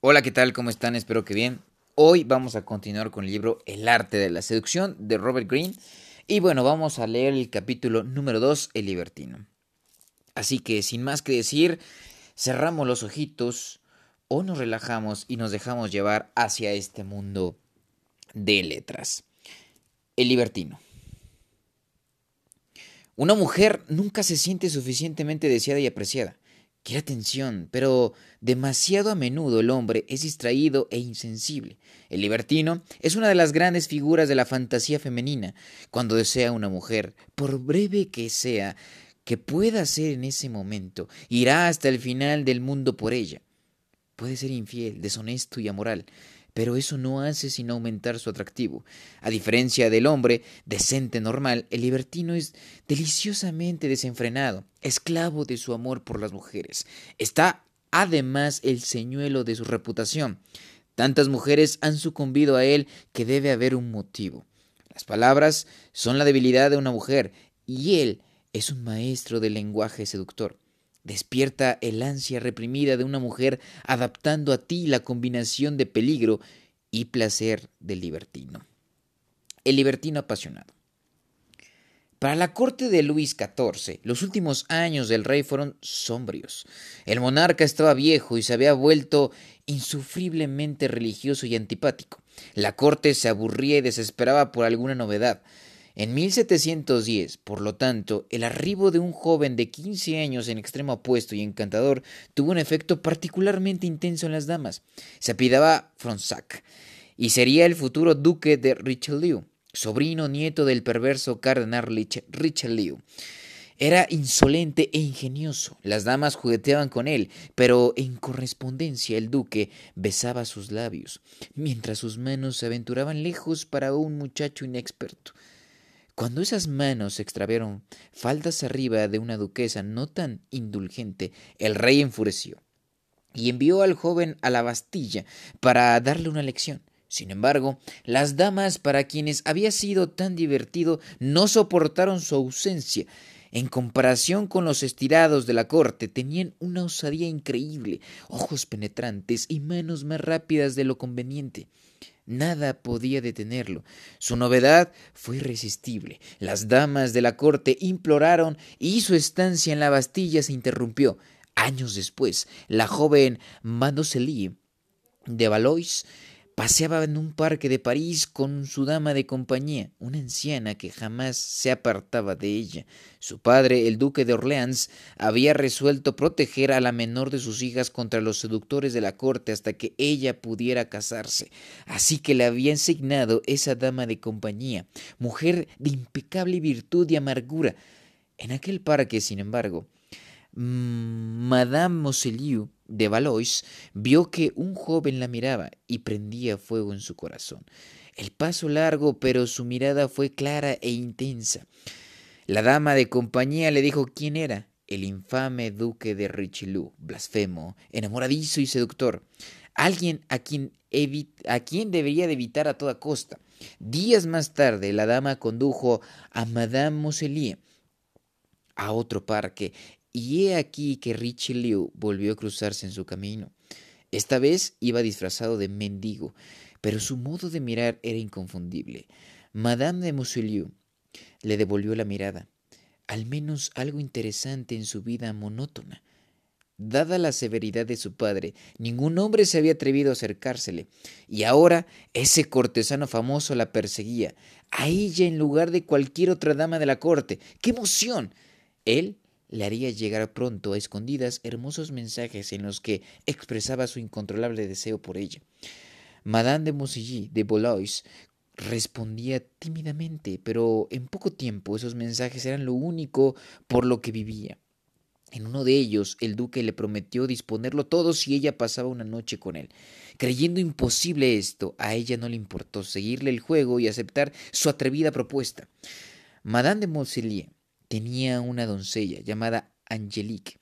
Hola, ¿qué tal? ¿Cómo están? Espero que bien. Hoy vamos a continuar con el libro El arte de la seducción de Robert Greene. Y bueno, vamos a leer el capítulo número 2, El libertino. Así que, sin más que decir, cerramos los ojitos o nos relajamos y nos dejamos llevar hacia este mundo de letras. El libertino. Una mujer nunca se siente suficientemente deseada y apreciada. Quiere atención, pero demasiado a menudo el hombre es distraído e insensible. El libertino es una de las grandes figuras de la fantasía femenina. Cuando desea una mujer, por breve que sea, que pueda ser en ese momento, irá hasta el final del mundo por ella. Puede ser infiel, deshonesto y amoral, pero eso no hace sino aumentar su atractivo. A diferencia del hombre decente normal, el libertino es deliciosamente desenfrenado, esclavo de su amor por las mujeres. Está además el señuelo de su reputación. Tantas mujeres han sucumbido a él que debe haber un motivo. Las palabras son la debilidad de una mujer y él es un maestro del lenguaje seductor. Despierta el ansia reprimida de una mujer adaptando a ti la combinación de peligro y placer del libertino. El libertino apasionado. Para la corte de Luis XIV, los últimos años del rey fueron sombrios. El monarca estaba viejo y se había vuelto insufriblemente religioso y antipático. La corte se aburría y desesperaba por alguna novedad. En 1710, por lo tanto, el arribo de un joven de 15 años en extremo opuesto y encantador tuvo un efecto particularmente intenso en las damas. Se apidaba Fronsac y sería el futuro duque de Richelieu, sobrino nieto del perverso cardenal Richelieu. Era insolente e ingenioso. Las damas jugueteaban con él, pero en correspondencia el duque besaba sus labios, mientras sus manos se aventuraban lejos para un muchacho inexperto. Cuando esas manos se extraviaron faldas arriba de una duquesa no tan indulgente, el rey enfureció y envió al joven a la Bastilla para darle una lección. Sin embargo, las damas para quienes había sido tan divertido no soportaron su ausencia. En comparación con los estirados de la corte, tenían una osadía increíble, ojos penetrantes y manos más rápidas de lo conveniente. Nada podía detenerlo. Su novedad fue irresistible. Las damas de la corte imploraron y su estancia en la Bastilla se interrumpió. Años después, la joven Mademoiselle de Valois Paseaba en un parque de París con su dama de compañía, una anciana que jamás se apartaba de ella. Su padre, el duque de Orleans, había resuelto proteger a la menor de sus hijas contra los seductores de la corte hasta que ella pudiera casarse. Así que le había asignado esa dama de compañía, mujer de impecable virtud y amargura. En aquel parque, sin embargo, Madame Mosselieu de Valois vio que un joven la miraba y prendía fuego en su corazón. El paso largo, pero su mirada fue clara e intensa. La dama de compañía le dijo quién era, el infame duque de Richelieu, blasfemo, enamoradizo y seductor, alguien a quien, a quien debería de evitar a toda costa. Días más tarde, la dama condujo a Madame Mosselieu a otro parque y he aquí que Richelieu volvió a cruzarse en su camino. Esta vez iba disfrazado de mendigo, pero su modo de mirar era inconfundible. Madame de Mousselieu le devolvió la mirada, al menos algo interesante en su vida monótona. Dada la severidad de su padre, ningún hombre se había atrevido a acercársele, y ahora ese cortesano famoso la perseguía, a ella en lugar de cualquier otra dama de la corte. ¡Qué emoción! Él le haría llegar pronto a escondidas hermosos mensajes en los que expresaba su incontrolable deseo por ella. Madame de Mousilly de Bolois respondía tímidamente, pero en poco tiempo esos mensajes eran lo único por lo que vivía. En uno de ellos, el duque le prometió disponerlo todo si ella pasaba una noche con él. Creyendo imposible esto, a ella no le importó seguirle el juego y aceptar su atrevida propuesta. Madame de Mousilly tenía una doncella llamada Angelique,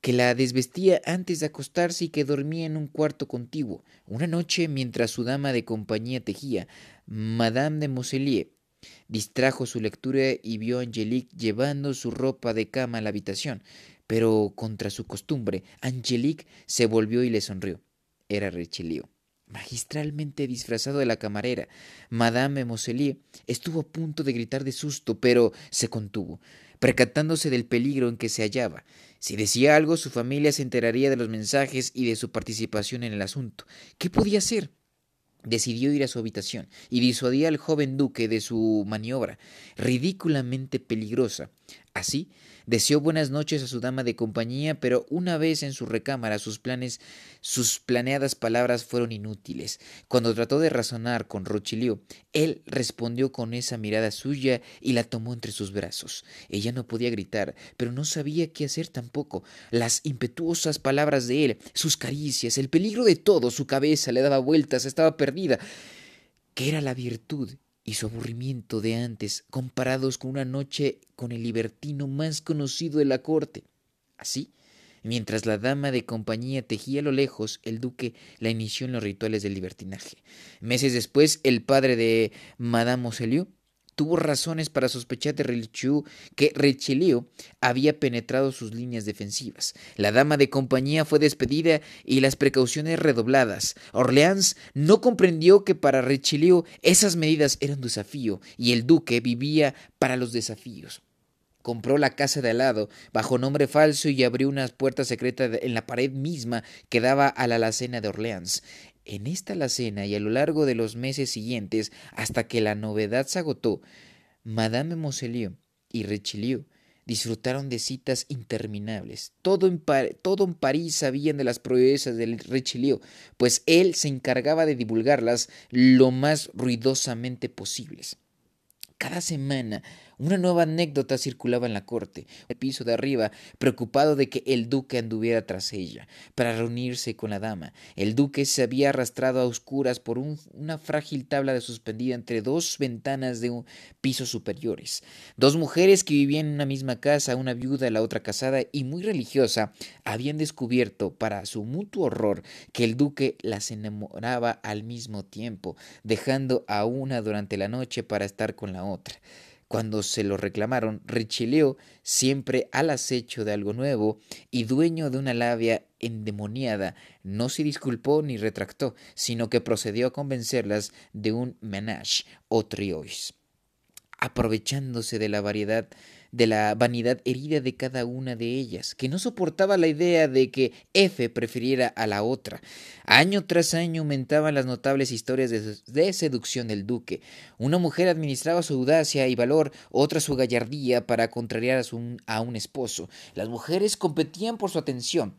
que la desvestía antes de acostarse y que dormía en un cuarto contiguo. Una noche, mientras su dama de compañía tejía, Madame de Moselier distrajo su lectura y vio a Angelique llevando su ropa de cama a la habitación. Pero contra su costumbre, Angelique se volvió y le sonrió. era Richelieu. Magistralmente disfrazado de la camarera, Madame Moselier estuvo a punto de gritar de susto, pero se contuvo, percatándose del peligro en que se hallaba. Si decía algo, su familia se enteraría de los mensajes y de su participación en el asunto. ¿Qué podía hacer? Decidió ir a su habitación y disuadía al joven duque de su maniobra, ridículamente peligrosa. Así, deseó buenas noches a su dama de compañía, pero una vez en su recámara sus planes, sus planeadas palabras fueron inútiles. Cuando trató de razonar con Rochilieu, él respondió con esa mirada suya y la tomó entre sus brazos. Ella no podía gritar, pero no sabía qué hacer tampoco. Las impetuosas palabras de él, sus caricias, el peligro de todo, su cabeza le daba vueltas, estaba perdida. ¿Qué era la virtud y su aburrimiento de antes comparados con una noche con el libertino más conocido de la corte. Así, mientras la dama de compañía tejía a lo lejos, el duque la inició en los rituales del libertinaje. Meses después, el padre de Madame tuvo razones para sospechar de Richelieu que Richelieu había penetrado sus líneas defensivas. La dama de compañía fue despedida y las precauciones redobladas. Orleans no comprendió que para Richelieu esas medidas eran un desafío y el duque vivía para los desafíos compró la casa de al lado bajo nombre falso y abrió una puerta secreta en la pared misma que daba a la alacena de Orleans. En esta alacena y a lo largo de los meses siguientes, hasta que la novedad se agotó, Madame Moselieu y Richelieu disfrutaron de citas interminables. Todo en, todo en, París sabían de las proezas del Richelieu, pues él se encargaba de divulgarlas lo más ruidosamente posibles. Cada semana una nueva anécdota circulaba en la corte, el piso de arriba, preocupado de que el duque anduviera tras ella, para reunirse con la dama. El duque se había arrastrado a oscuras por una frágil tabla de suspendida entre dos ventanas de un piso superiores. Dos mujeres que vivían en una misma casa, una viuda, la otra casada y muy religiosa, habían descubierto, para su mutuo horror, que el duque las enamoraba al mismo tiempo, dejando a una durante la noche para estar con la otra. Cuando se lo reclamaron, Richelieu, siempre al acecho de algo nuevo y dueño de una labia endemoniada, no se disculpó ni retractó, sino que procedió a convencerlas de un menage o triois. Aprovechándose de la variedad de la vanidad herida de cada una de ellas, que no soportaba la idea de que F prefiriera a la otra. Año tras año aumentaban las notables historias de, seducción del duque. Una mujer administraba su audacia y valor, otra su gallardía para contrariar a, a un esposo. Las mujeres competían por su atención.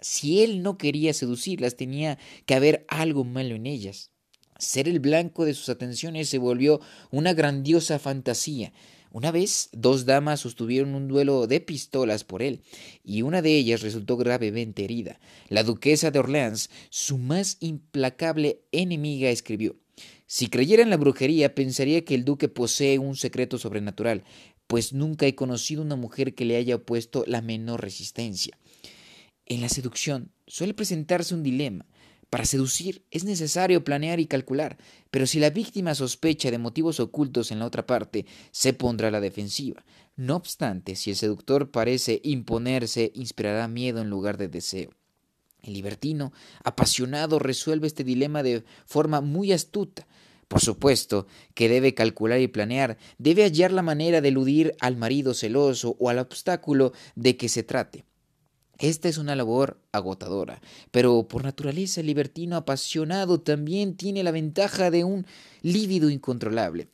Si él no quería seducirlas, tenía que haber algo malo en ellas. Ser el blanco de sus atenciones se volvió una grandiosa fantasía. Una vez, dos damas sostuvieron un duelo de pistolas por él, y una de ellas resultó gravemente herida. La duquesa de Orleans, su más implacable enemiga, escribió Si creyera en la brujería, pensaría que el duque posee un secreto sobrenatural, pues nunca he conocido una mujer que le haya opuesto la menor resistencia. En la seducción suele presentarse un dilema. Para seducir es necesario planear y calcular, pero si la víctima sospecha de motivos ocultos en la otra parte, se pondrá a la defensiva. No obstante, si el seductor parece imponerse, inspirará miedo en lugar de deseo. El libertino, apasionado, resuelve este dilema de forma muy astuta. Por supuesto que debe calcular y planear, debe hallar la manera de eludir al marido celoso o al obstáculo de que se trate. Esta es una labor agotadora, pero por naturaleza el libertino apasionado también tiene la ventaja de un lívido incontrolable.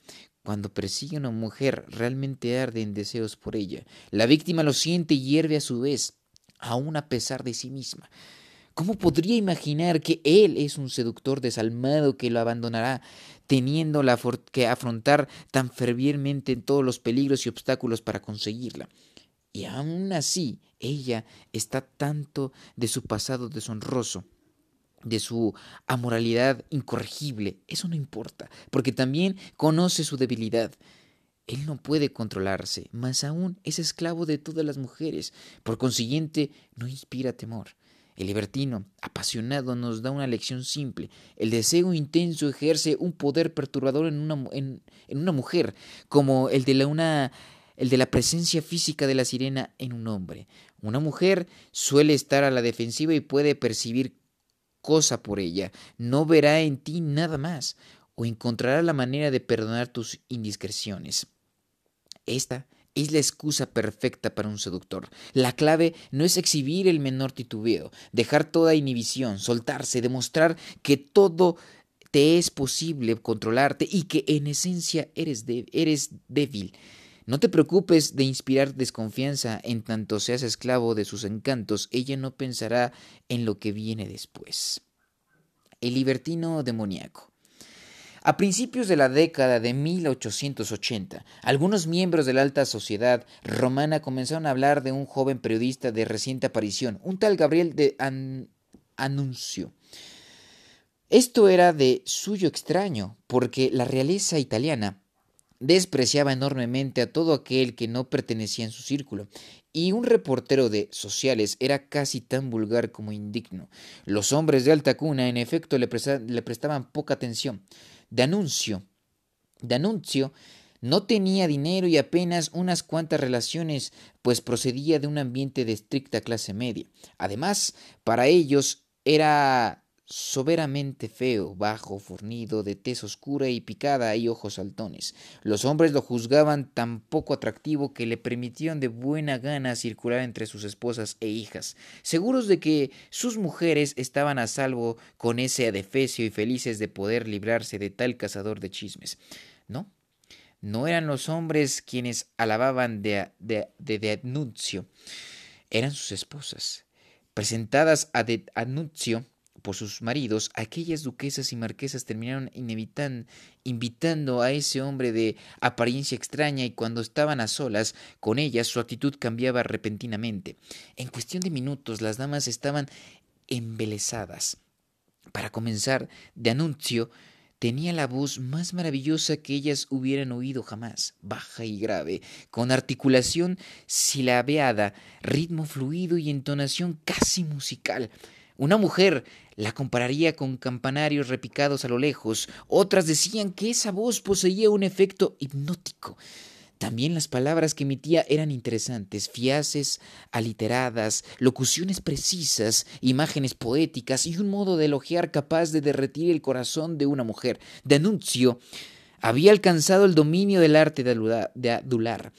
Cuando persigue a una mujer, realmente arde en deseos por ella. La víctima lo siente y hierve a su vez, aun a pesar de sí misma. ¿Cómo podría imaginar que él es un seductor desalmado que lo abandonará, teniendo que afrontar tan fervientemente todos los peligros y obstáculos para conseguirla? Y aún así, ella está tanto de su pasado deshonroso, de su amoralidad incorregible. Eso no importa, porque también conoce su debilidad. Él no puede controlarse, más aún es esclavo de todas las mujeres. Por consiguiente, no inspira temor. El libertino, apasionado, nos da una lección simple. El deseo intenso ejerce un poder perturbador en una, en, en una mujer, como el de la, una el de la presencia física de la sirena en un hombre. Una mujer suele estar a la defensiva y puede percibir cosa por ella, no verá en ti nada más, o encontrará la manera de perdonar tus indiscreciones. Esta es la excusa perfecta para un seductor. La clave no es exhibir el menor titubeo, dejar toda inhibición, soltarse, demostrar que todo te es posible controlarte y que en esencia eres, eres débil. No te preocupes de inspirar desconfianza en tanto seas esclavo de sus encantos, ella no pensará en lo que viene después. El libertino demoníaco. A principios de la década de 1880, algunos miembros de la alta sociedad romana comenzaron a hablar de un joven periodista de reciente aparición, un tal Gabriel de Anuncio. Esto era de suyo extraño, porque la realeza italiana despreciaba enormemente a todo aquel que no pertenecía en su círculo, y un reportero de sociales era casi tan vulgar como indigno. Los hombres de alta cuna, en efecto, le, prestaban poca atención. De anuncio no tenía dinero y apenas unas cuantas relaciones, pues procedía de un ambiente de estricta clase media. Además, para ellos era soberamente feo, bajo, fornido, de tez oscura y picada y ojos saltones. Los hombres lo juzgaban tan poco atractivo que le permitían de buena gana circular entre sus esposas e hijas, seguros de que sus mujeres estaban a salvo con ese adefesio y felices de poder librarse de tal cazador de chismes. No, no eran los hombres quienes alababan de, de, anuncio, eran sus esposas. Presentadas a de anuncio, por sus maridos, aquellas duquesas y marquesas terminaron invitando a ese hombre de apariencia extraña y cuando estaban a solas con ellas su actitud cambiaba repentinamente. En cuestión de minutos las damas estaban embelesadas. Para comenzar, de anuncio, tenía la voz más maravillosa que ellas hubieran oído jamás, baja y grave, con articulación silabeada, ritmo fluido y entonación casi musical. Una mujer la compararía con campanarios repicados a lo lejos, otras decían que esa voz poseía un efecto hipnótico. También las palabras que emitía eran interesantes, fiaces, aliteradas, locuciones precisas, imágenes poéticas y un modo de elogiar capaz de derretir el corazón de una mujer. De anuncio, había alcanzado el dominio del arte de adular.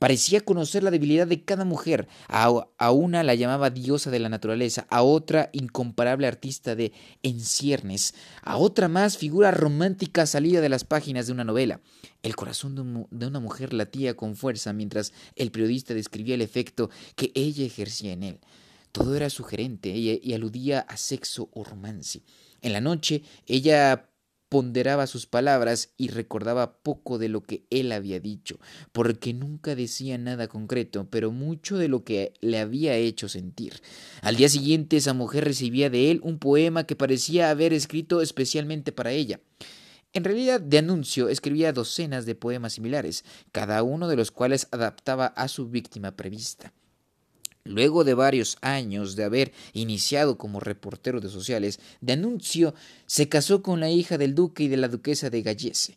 Parecía conocer la debilidad de cada mujer. A, una la llamaba diosa de la naturaleza, a otra incomparable artista de enciernes, a otra más figura romántica salida de las páginas de una novela. El corazón de, una mujer latía con fuerza mientras el periodista describía el efecto que ella ejercía en él. Todo era sugerente y, y aludía a sexo o romance. En la noche ella ponderaba sus palabras y recordaba poco de lo que él había dicho, porque nunca decía nada concreto, pero mucho de lo que le había hecho sentir. Al día siguiente esa mujer recibía de él un poema que parecía haber escrito especialmente para ella. En realidad, de anuncio escribía docenas de poemas similares, cada uno de los cuales adaptaba a su víctima prevista. Luego de varios años de haber iniciado como reportero de sociales, de anuncio se casó con la hija del duque y de la duquesa de Gallese.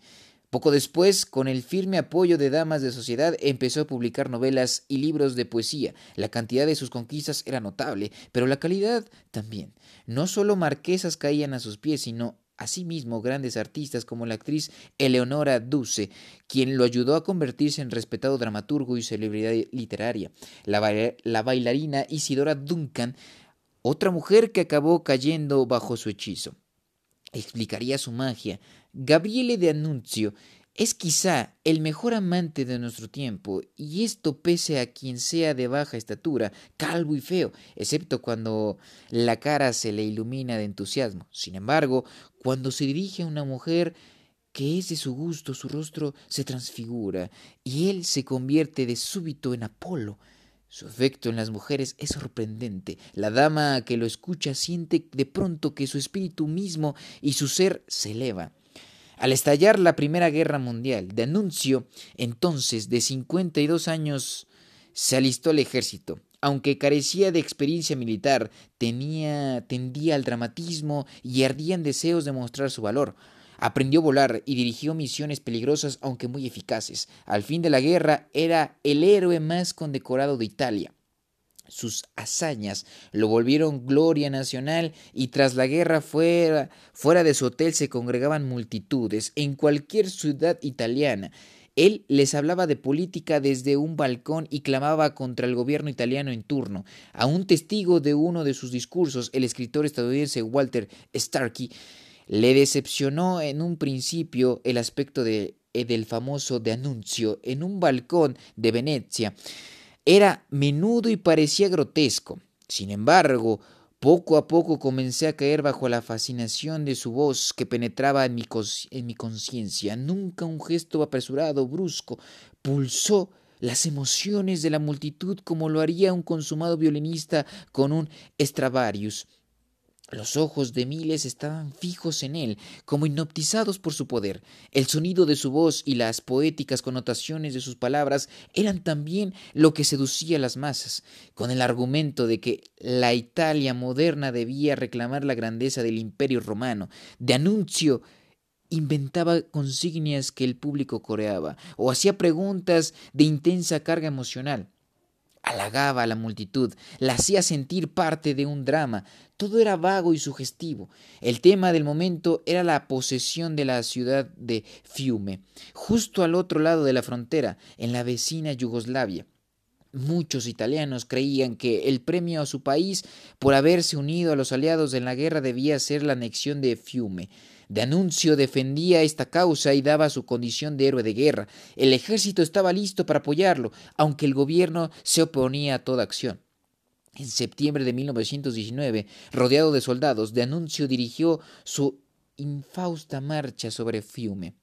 Poco después, con el firme apoyo de damas de sociedad, empezó a publicar novelas y libros de poesía. La cantidad de sus conquistas era notable, pero la calidad también. No solo marquesas caían a sus pies, sino Asimismo, grandes artistas como la actriz Eleonora Duse, quien lo ayudó a convertirse en respetado dramaturgo y celebridad literaria, la, la bailarina Isidora Duncan, otra mujer que acabó cayendo bajo su hechizo. Explicaría su magia. Gabriele de Annunzio es quizá el mejor amante de nuestro tiempo, y esto pese a quien sea de baja estatura, calvo y feo, excepto cuando la cara se le ilumina de entusiasmo. Sin embargo, cuando se dirige a una mujer que es de su gusto, su rostro se transfigura, y él se convierte de súbito en Apolo. Su efecto en las mujeres es sorprendente. La dama que lo escucha siente de pronto que su espíritu mismo y su ser se eleva. Al estallar la Primera Guerra Mundial, de anuncio, entonces de 52 años, se alistó al ejército. Aunque carecía de experiencia militar, tenía, tendía al dramatismo y ardían deseos de mostrar su valor. Aprendió a volar y dirigió misiones peligrosas aunque muy eficaces. Al fin de la guerra era el héroe más condecorado de Italia. sus hazañas lo volvieron gloria nacional y tras la guerra fuera, fuera de su hotel se congregaban multitudes en cualquier ciudad italiana. Él les hablaba de política desde un balcón y clamaba contra el gobierno italiano en turno. A un testigo de uno de sus discursos, el escritor estadounidense Walter Starkey, le decepcionó en un principio el aspecto de, eh, del famoso de anuncio en un balcón de Venecia. Era menudo y parecía grotesco. Sin embargo, poco a poco comencé a caer bajo la fascinación de su voz que penetraba en mi, en mi conciencia. Nunca un gesto apresurado, brusco, pulsó las emociones de la multitud como lo haría un consumado violinista con un Stradivarius. Los ojos de miles estaban fijos en él, como hipnotizados por su poder. El sonido de su voz y las poéticas connotaciones de sus palabras eran también lo que seducía a las masas, con el argumento de que la Italia moderna debía reclamar la grandeza del imperio romano. De anuncio inventaba consignias que el público coreaba, o hacía preguntas de intensa carga emocional halagaba a la multitud, la hacía sentir parte de un drama. Todo era vago y sugestivo. El tema del momento era la posesión de la ciudad de Fiume, justo al otro lado de la frontera, en la vecina Yugoslavia. Muchos italianos creían que el premio a su país por haberse unido a los aliados en la guerra debía ser la anexión de Fiume. De anuncio defendía esta causa y daba su condición de héroe de guerra. El ejército estaba listo para apoyarlo, aunque el gobierno se oponía a toda acción. En septiembre de 1919, rodeado de soldados, de anuncio dirigió su infausta marcha sobre Fiume.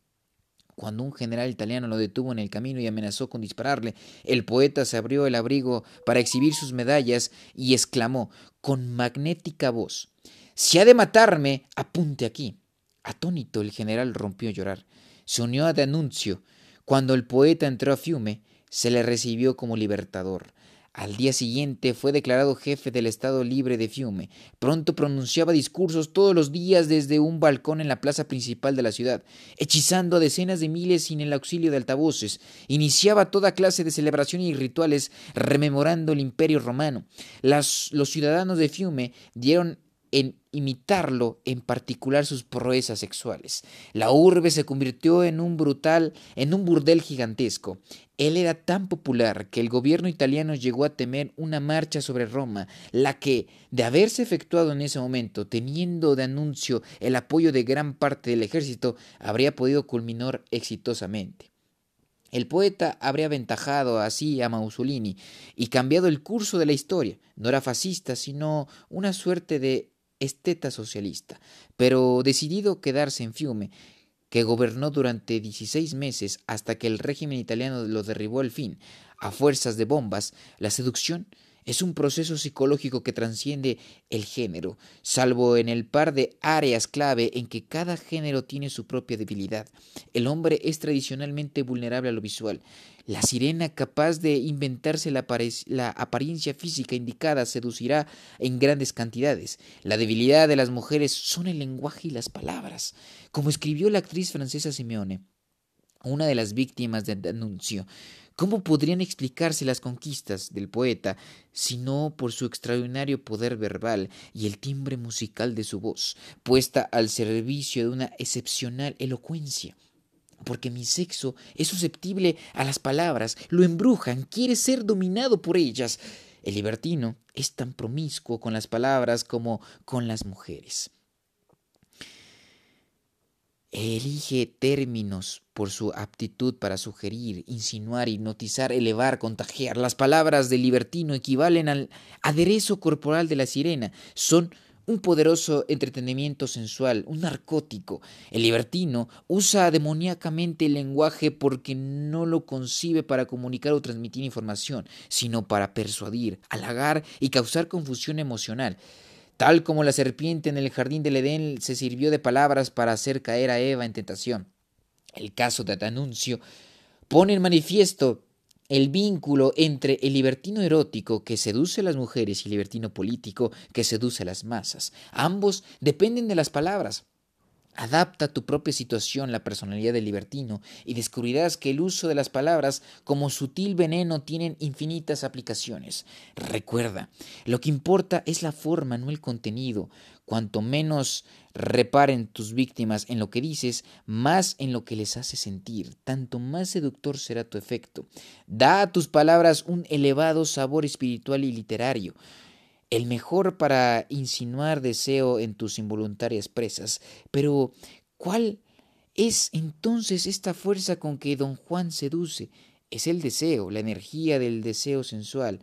Cuando un general italiano lo detuvo en el camino y amenazó con dispararle, el poeta se abrió el abrigo para exhibir sus medallas y exclamó con magnética voz Si ha de matarme, apunte aquí. Atónito, el general rompió a llorar. Se unió a D'Annunzio. Cuando el poeta entró a Fiume, se le recibió como libertador. Al día siguiente fue declarado jefe del Estado Libre de Fiume. Pronto pronunciaba discursos todos los días desde un balcón en la plaza principal de la ciudad, hechizando a decenas de miles sin el auxilio de altavoces. Iniciaba toda clase de celebraciones y rituales rememorando el imperio romano. los ciudadanos de Fiume dieron en imitarlo, en particular sus proezas sexuales. La urbe se convirtió en un brutal, en un burdel gigantesco. Él era tan popular que el gobierno italiano llegó a temer una marcha sobre Roma, la que, de haberse efectuado en ese momento, teniendo de anuncio el apoyo de gran parte del ejército, habría podido culminar exitosamente. El poeta habría aventajado así a Mussolini y cambiado el curso de la historia. No era fascista, sino una suerte de esteta socialista, pero decidido quedarse en Fiume, que gobernó durante 16 meses hasta que el régimen italiano lo derribó al fin, a fuerzas de bombas, la seducción es un proceso psicológico que trasciende el género, salvo en el par de áreas clave en que cada género tiene su propia debilidad. El hombre es tradicionalmente vulnerable a lo visual. La sirena capaz de inventarse la, apariencia física indicada seducirá en grandes cantidades. La debilidad de las mujeres son el lenguaje y las palabras. Como escribió la actriz francesa Simeone, una de las víctimas del anuncio, ¿Cómo podrían explicarse las conquistas del poeta si no por su extraordinario poder verbal y el timbre musical de su voz, puesta al servicio de una excepcional elocuencia? Porque mi sexo es susceptible a las palabras, lo embrujan, quiere ser dominado por ellas. El libertino es tan promiscuo con las palabras como con las mujeres. Elige términos por su aptitud para sugerir, insinuar, hipnotizar, elevar, contagiar. Las palabras del libertino equivalen al aderezo corporal de la sirena. Son un poderoso entretenimiento sensual, un narcótico. El libertino usa demoníacamente el lenguaje porque no lo concibe para comunicar o transmitir información, sino para persuadir, halagar y causar confusión emocional. Tal como la serpiente en el jardín del Edén se sirvió de palabras para hacer caer a Eva en tentación. El caso de Anuncio pone en manifiesto el vínculo entre el libertino erótico que seduce a las mujeres y el libertino político que seduce a las masas. Ambos dependen de las palabras. Adapta tu propia situación la personalidad del libertino y descubrirás que el uso de las palabras como sutil veneno tienen infinitas aplicaciones. Recuerda, lo que importa es la forma, no el contenido. Cuanto menos reparen tus víctimas en lo que dices, más en lo que les hace sentir, tanto más seductor será tu efecto. Da a tus palabras un elevado sabor espiritual y literario el mejor para insinuar deseo en tus involuntarias presas. Pero, ¿cuál es entonces esta fuerza con que don Juan seduce? Es el deseo, la energía del deseo sensual.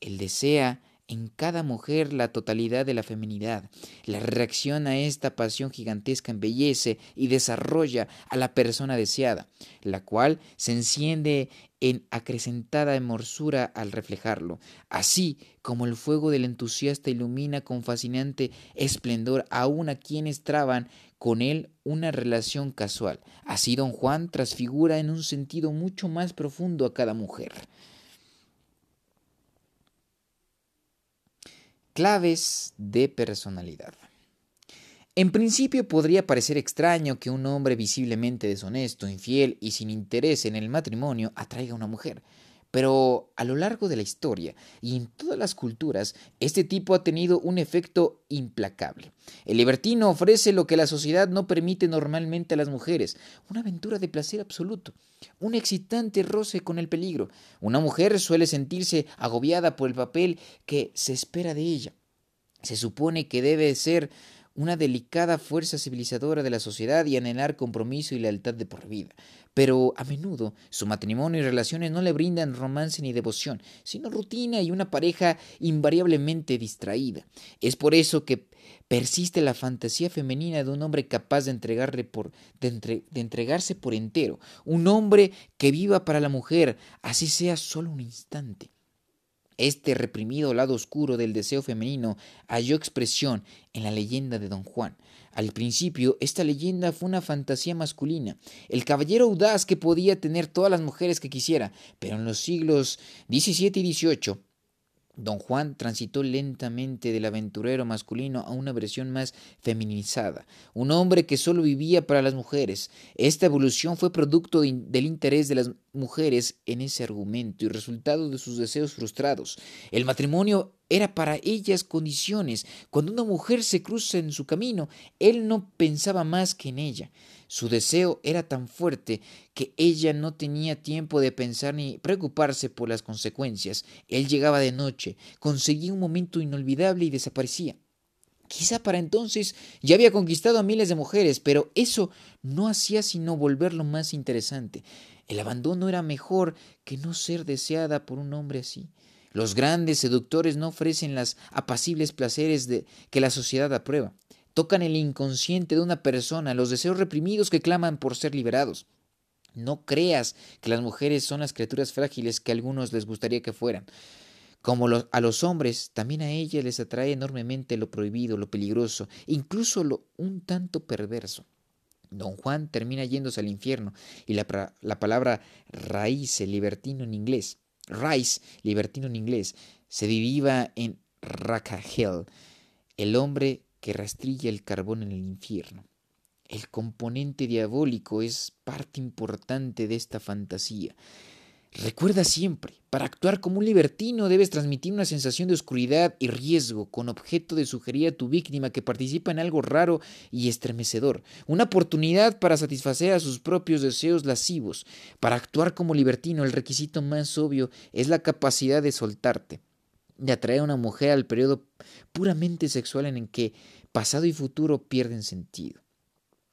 Él desea en cada mujer la totalidad de la feminidad. La reacción a esta pasión gigantesca embellece y desarrolla a la persona deseada, la cual se enciende en acrecentada hermosura al reflejarlo, así como el fuego del entusiasta ilumina con fascinante esplendor aún a quienes traban con él una relación casual. Así don Juan transfigura en un sentido mucho más profundo a cada mujer. Claves de personalidad. En principio podría parecer extraño que un hombre visiblemente deshonesto, infiel y sin interés en el matrimonio atraiga a una mujer, pero a lo largo de la historia y en todas las culturas, este tipo ha tenido un efecto implacable. El libertino ofrece lo que la sociedad no permite normalmente a las mujeres, una aventura de placer absoluto, un excitante roce con el peligro. Una mujer suele sentirse agobiada por el papel que se espera de ella. Se supone que debe ser una delicada fuerza civilizadora de la sociedad y anhelar compromiso y lealtad de por vida. Pero a menudo su matrimonio y relaciones no le brindan romance ni devoción, sino rutina y una pareja invariablemente distraída. Es por eso que persiste la fantasía femenina de un hombre capaz de, entregarle por, de entregarse por entero, un hombre que viva para la mujer, así sea solo un instante. Este reprimido lado oscuro del deseo femenino halló expresión en la leyenda de Don Juan. Al principio, esta leyenda fue una fantasía masculina, el caballero audaz que podía tener todas las mujeres que quisiera, pero en los siglos XVII y XVIII Don Juan transitó lentamente del aventurero masculino a una versión más feminizada, un hombre que solo vivía para las mujeres. Esta evolución fue producto del interés de las mujeres en ese argumento y resultado de sus deseos frustrados. El matrimonio era para ellas condiciones. Cuando una mujer se cruza en su camino, él no pensaba más que en ella. Su deseo era tan fuerte que ella no tenía tiempo de pensar ni preocuparse por las consecuencias. Él llegaba de noche, conseguía un momento inolvidable y desaparecía. Quizá para entonces ya había conquistado a miles de mujeres, pero eso no hacía sino volverlo más interesante. El abandono era mejor que no ser deseada por un hombre así. Los grandes seductores no ofrecen las apacibles placeres de, que la sociedad aprueba tocan el inconsciente de una persona, los deseos reprimidos que claman por ser liberados. No creas que las mujeres son las criaturas frágiles que a algunos les gustaría que fueran. Como a los hombres, también a ellas les atrae enormemente lo prohibido, lo peligroso, incluso lo un tanto perverso. Don Juan termina yéndose al infierno y la, la palabra raíz, libertino en inglés, libertino en inglés, se deriva en Rakahel, el hombre que rastrilla el carbón en el infierno. El componente diabólico es parte importante de esta fantasía. Recuerda siempre, para actuar como un libertino debes transmitir una sensación de oscuridad y riesgo con objeto de sugerir a tu víctima que participa en algo raro y estremecedor, una oportunidad para satisfacer a sus propios deseos lascivos. Para actuar como libertino el requisito más obvio es la capacidad de soltarte de atraer a una mujer al periodo puramente sexual en el que pasado y futuro pierden sentido.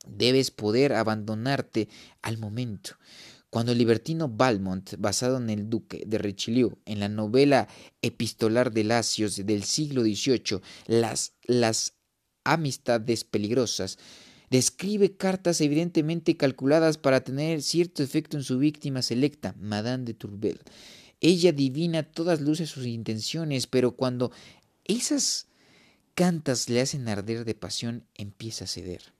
Debes poder abandonarte al momento. Cuando el libertino Balmont, basado en el duque de Richelieu, en la novela epistolar de Lacios del siglo XVIII, las, las amistades peligrosas, describe cartas evidentemente calculadas para tener cierto efecto en su víctima selecta, Madame de Tourbel. Ella adivina todas luces sus intenciones, pero cuando esas cantas le hacen arder de pasión, empieza a ceder.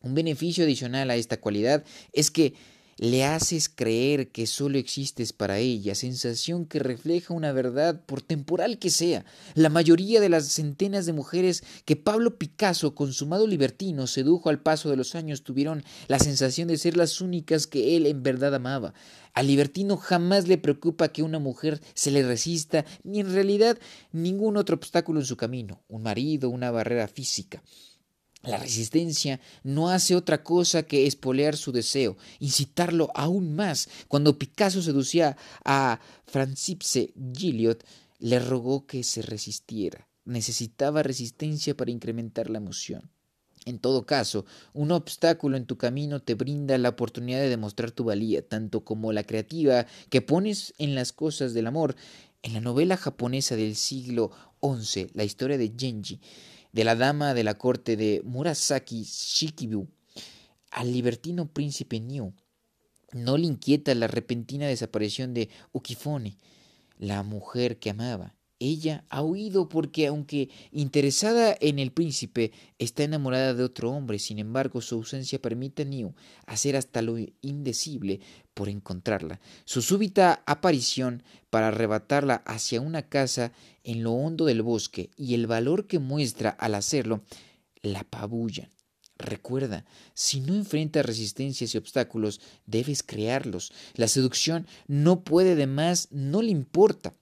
Un beneficio adicional a esta cualidad es que le haces creer que solo existes para ella, sensación que refleja una verdad por temporal que sea. La mayoría de las centenas de mujeres que Pablo Picasso, consumado libertino, sedujo al paso de los años tuvieron la sensación de ser las únicas que él en verdad amaba. Al libertino jamás le preocupa que una mujer se le resista, ni en realidad ningún otro obstáculo en su camino, un marido, una barrera física. La resistencia no hace otra cosa que espolear su deseo, incitarlo aún más. Cuando Picasso seducía a Francipse Gilliot, le rogó que se resistiera. Necesitaba resistencia para incrementar la emoción. En todo caso, un obstáculo en tu camino te brinda la oportunidad de demostrar tu valía, tanto como la creativa que pones en las cosas del amor. En la novela japonesa del siglo XI, la historia de Genji, de la dama de la corte de Murasaki Shikibu al libertino príncipe Niu. No le inquieta la repentina desaparición de Ukifone, la mujer que amaba. Ella ha huido porque, aunque interesada en el príncipe, está enamorada de otro hombre. Sin embargo, su ausencia permite a Niu hacer hasta lo indecible por encontrarla. Su súbita aparición para arrebatarla hacia una casa en lo hondo del bosque y el valor que muestra al hacerlo la apabullan. Recuerda, si no enfrentas resistencias y obstáculos, debes crearlos. La seducción no puede de más, no le importa.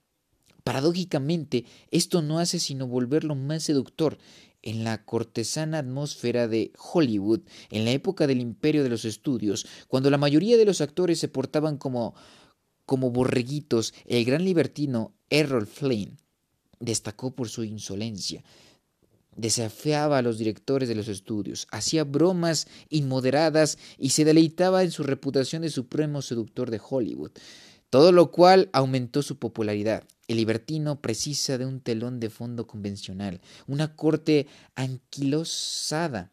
Paradójicamente, esto no hace sino volverlo más seductor. En la cortesana atmósfera de Hollywood, en la época del imperio de los estudios, cuando la mayoría de los actores se portaban como, como borreguitos, el gran libertino Errol Flynn destacó por su insolencia. Desafiaba a los directores de los estudios, hacía bromas inmoderadas y se deleitaba en su reputación de supremo seductor de Hollywood, todo lo cual aumentó su popularidad. El libertino precisa de un telón de fondo convencional, una corte anquilosada,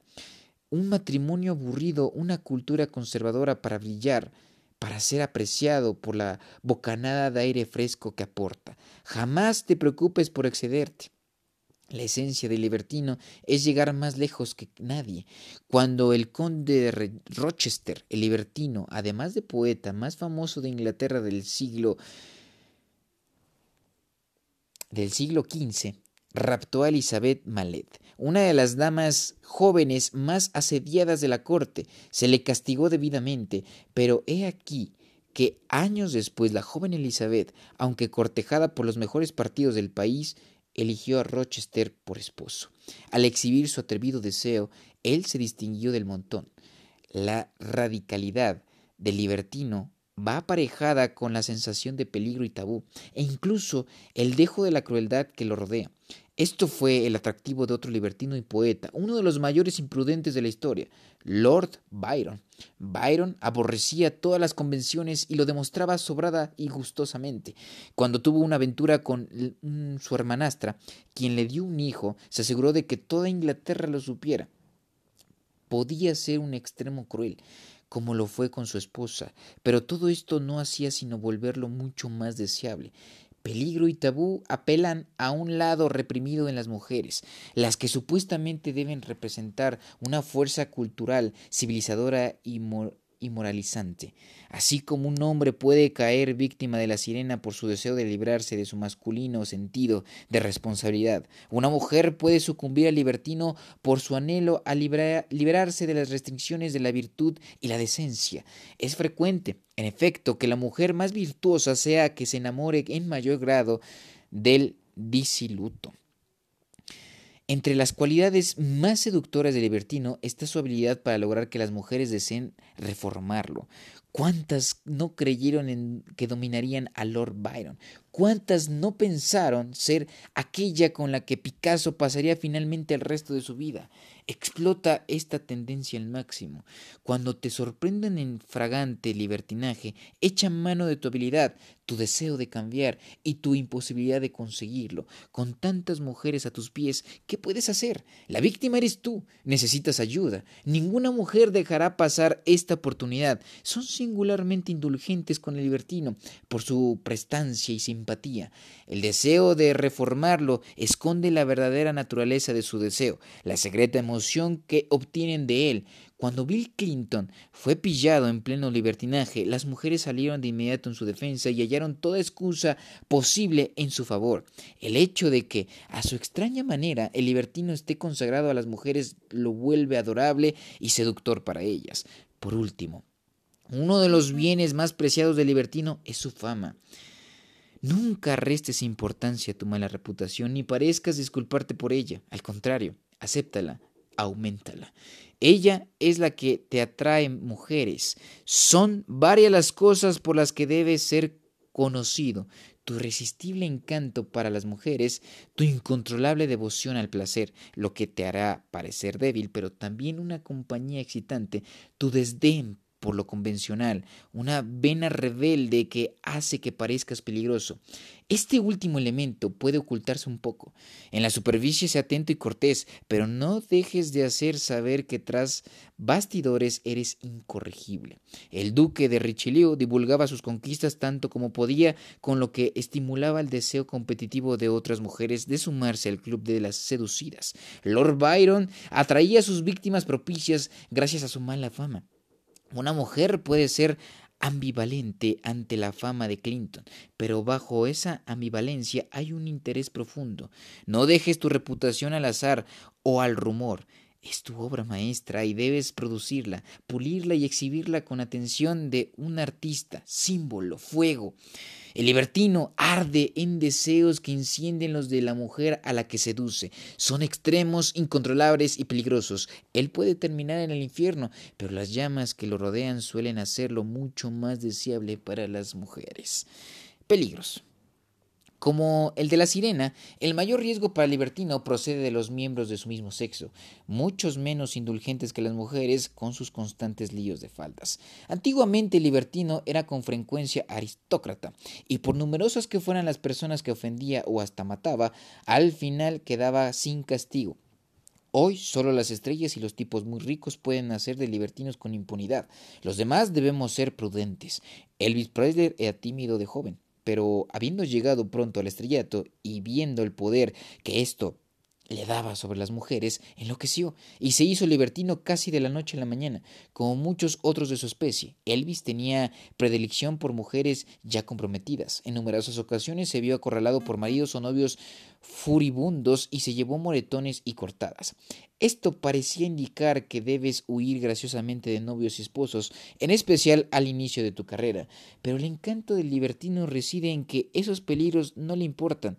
un matrimonio aburrido, una cultura conservadora para brillar, para ser apreciado por la bocanada de aire fresco que aporta. Jamás te preocupes por excederte. La esencia del libertino es llegar más lejos que nadie. Cuando el conde de Rochester, el libertino, además de poeta más famoso de Inglaterra del siglo del siglo XV, raptó a Elizabeth Mallet, una de las damas jóvenes más asediadas de la corte. Se le castigó debidamente, pero he aquí que años después la joven Elizabeth, aunque cortejada por los mejores partidos del país, eligió a Rochester por esposo. Al exhibir su atrevido deseo, él se distinguió del montón. La radicalidad del libertino va aparejada con la sensación de peligro y tabú, e incluso el dejo de la crueldad que lo rodea. Esto fue el atractivo de otro libertino y poeta, uno de los mayores imprudentes de la historia, Lord Byron. Byron aborrecía todas las convenciones y lo demostraba sobrada y gustosamente. Cuando tuvo una aventura con su hermanastra, quien le dio un hijo, se aseguró de que toda Inglaterra lo supiera. Podía ser un extremo cruel, como lo fue con su esposa, pero todo esto no hacía sino volverlo mucho más deseable. Peligro y tabú apelan a un lado reprimido en las mujeres, las que supuestamente deben representar una fuerza cultural, civilizadora y, y moralizante. Así como un hombre puede caer víctima de la sirena por su deseo de librarse de su masculino sentido de responsabilidad, una mujer puede sucumbir al libertino por su anhelo a liberarse de las restricciones de la virtud y la decencia. Es frecuente, en efecto, que la mujer más virtuosa sea que se enamore en mayor grado del disiluto. Entre las cualidades más seductoras de Libertino está su habilidad para lograr que las mujeres deseen reformarlo. ¿Cuántas no creyeron en que dominarían a Lord Byron? ¿Cuántas no pensaron ser aquella con la que Picasso pasaría finalmente el resto de su vida? Explota esta tendencia al máximo. Cuando te sorprenden en fragante libertinaje, echa mano de tu habilidad, tu deseo de cambiar y tu imposibilidad de conseguirlo. Con tantas mujeres a tus pies, ¿qué puedes hacer? La víctima eres tú. Necesitas ayuda. Ninguna mujer dejará pasar esta oportunidad. Son singularmente indulgentes con el libertino por su prestancia y simpatía. El deseo de reformarlo esconde la verdadera naturaleza de su deseo, la secreta emoción que obtienen de él. Cuando Bill Clinton fue pillado en pleno libertinaje, las mujeres salieron de inmediato en su defensa y hallaron toda excusa posible en su favor. El hecho de que, a su extraña manera, el libertino esté consagrado a las mujeres lo vuelve adorable y seductor para ellas. Por último, uno de los bienes más preciados del libertino es su fama. Nunca restes importancia a tu mala reputación ni parezcas disculparte por ella. Al contrario, acéptala, aumentala. Ella es la que te atrae mujeres. Son varias las cosas por las que debes ser conocido. Tu irresistible encanto para las mujeres, tu incontrolable devoción al placer, lo que te hará parecer débil, pero también una compañía excitante, tu desdén por lo convencional, una vena rebelde que hace que parezcas peligroso. Este último elemento puede ocultarse un poco. En la superficie sé atento y cortés, pero no dejes de hacer saber que tras bastidores eres incorregible. El duque de Richelieu divulgaba sus conquistas tanto como podía, con lo que estimulaba el deseo competitivo de otras mujeres de sumarse al club de las seducidas. Lord Byron atraía a sus víctimas propicias gracias a su mala fama. Una mujer puede ser ambivalente ante la fama de Clinton, pero bajo esa ambivalencia hay un interés profundo. No dejes tu reputación al azar o al rumor. Es tu obra maestra y debes producirla, pulirla y exhibirla con atención de un artista, símbolo, fuego. El libertino arde en deseos que encienden los de la mujer a la que seduce. Son extremos, incontrolables y peligrosos. Él puede terminar en el infierno, pero las llamas que lo rodean suelen hacerlo mucho más deseable para las mujeres. Peligros. Como el de la sirena, el mayor riesgo para el libertino procede de los miembros de su mismo sexo, muchos menos indulgentes que las mujeres con sus constantes líos de faldas. Antiguamente el libertino era con frecuencia aristócrata, y por numerosas que fueran las personas que ofendía o hasta mataba, al final quedaba sin castigo. Hoy solo las estrellas y los tipos muy ricos pueden hacer de libertinos con impunidad. Los demás debemos ser prudentes. Elvis Presley era tímido de joven pero habiendo llegado pronto al estrellato y viendo el poder que esto le daba sobre las mujeres, enloqueció y se hizo libertino casi de la noche a la mañana, como muchos otros de su especie. Elvis tenía predilección por mujeres ya comprometidas. En numerosas ocasiones se vio acorralado por maridos o novios furibundos y se llevó moretones y cortadas. Esto parecía indicar que debes huir graciosamente de novios y esposos, en especial al inicio de tu carrera. Pero el encanto del libertino reside en que esos peligros no le importan.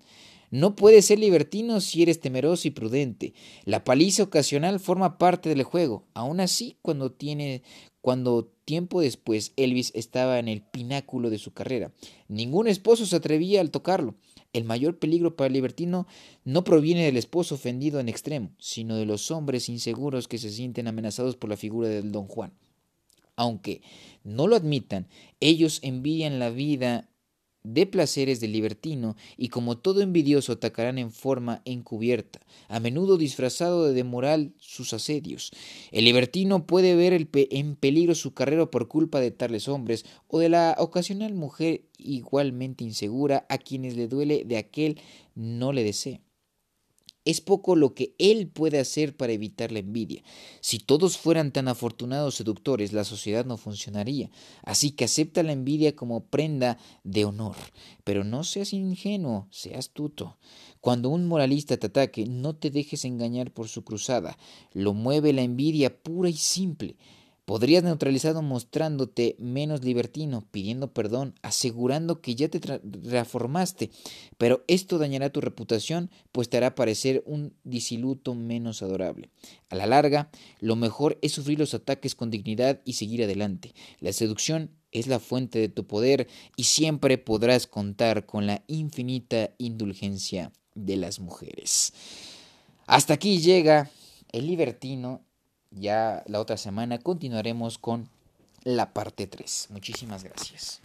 No puedes ser libertino si eres temeroso y prudente. La paliza ocasional forma parte del juego. Aún así, cuando tiene cuando tiempo después Elvis estaba en el pináculo de su carrera, ningún esposo se atrevía al tocarlo. El mayor peligro para el libertino no proviene del esposo ofendido en extremo, sino de los hombres inseguros que se sienten amenazados por la figura del don Juan. Aunque no lo admitan, ellos envían la vida de placeres del libertino y como todo envidioso atacarán en forma encubierta, a menudo disfrazado de moral sus asedios. El libertino puede ver en peligro su carrera por culpa de tales hombres o de la ocasional mujer igualmente insegura a quienes le duele de aquel no le desea. Es poco lo que él puede hacer para evitar la envidia. Si todos fueran tan afortunados seductores, la sociedad no funcionaría. Así que acepta la envidia como prenda de honor. Pero no seas ingenuo, sea astuto. Cuando un moralista te ataque, no te dejes engañar por su cruzada. Lo mueve la envidia pura y simple. Podrías neutralizarlo mostrándote menos libertino, pidiendo perdón, asegurando que ya te reformaste, pero esto dañará tu reputación, pues te hará parecer un disiluto menos adorable. A la larga, lo mejor es sufrir los ataques con dignidad y seguir adelante. La seducción es la fuente de tu poder y siempre podrás contar con la infinita indulgencia de las mujeres. Hasta aquí llega el libertino ya la otra semana continuaremos con la parte 3. Muchísimas gracias.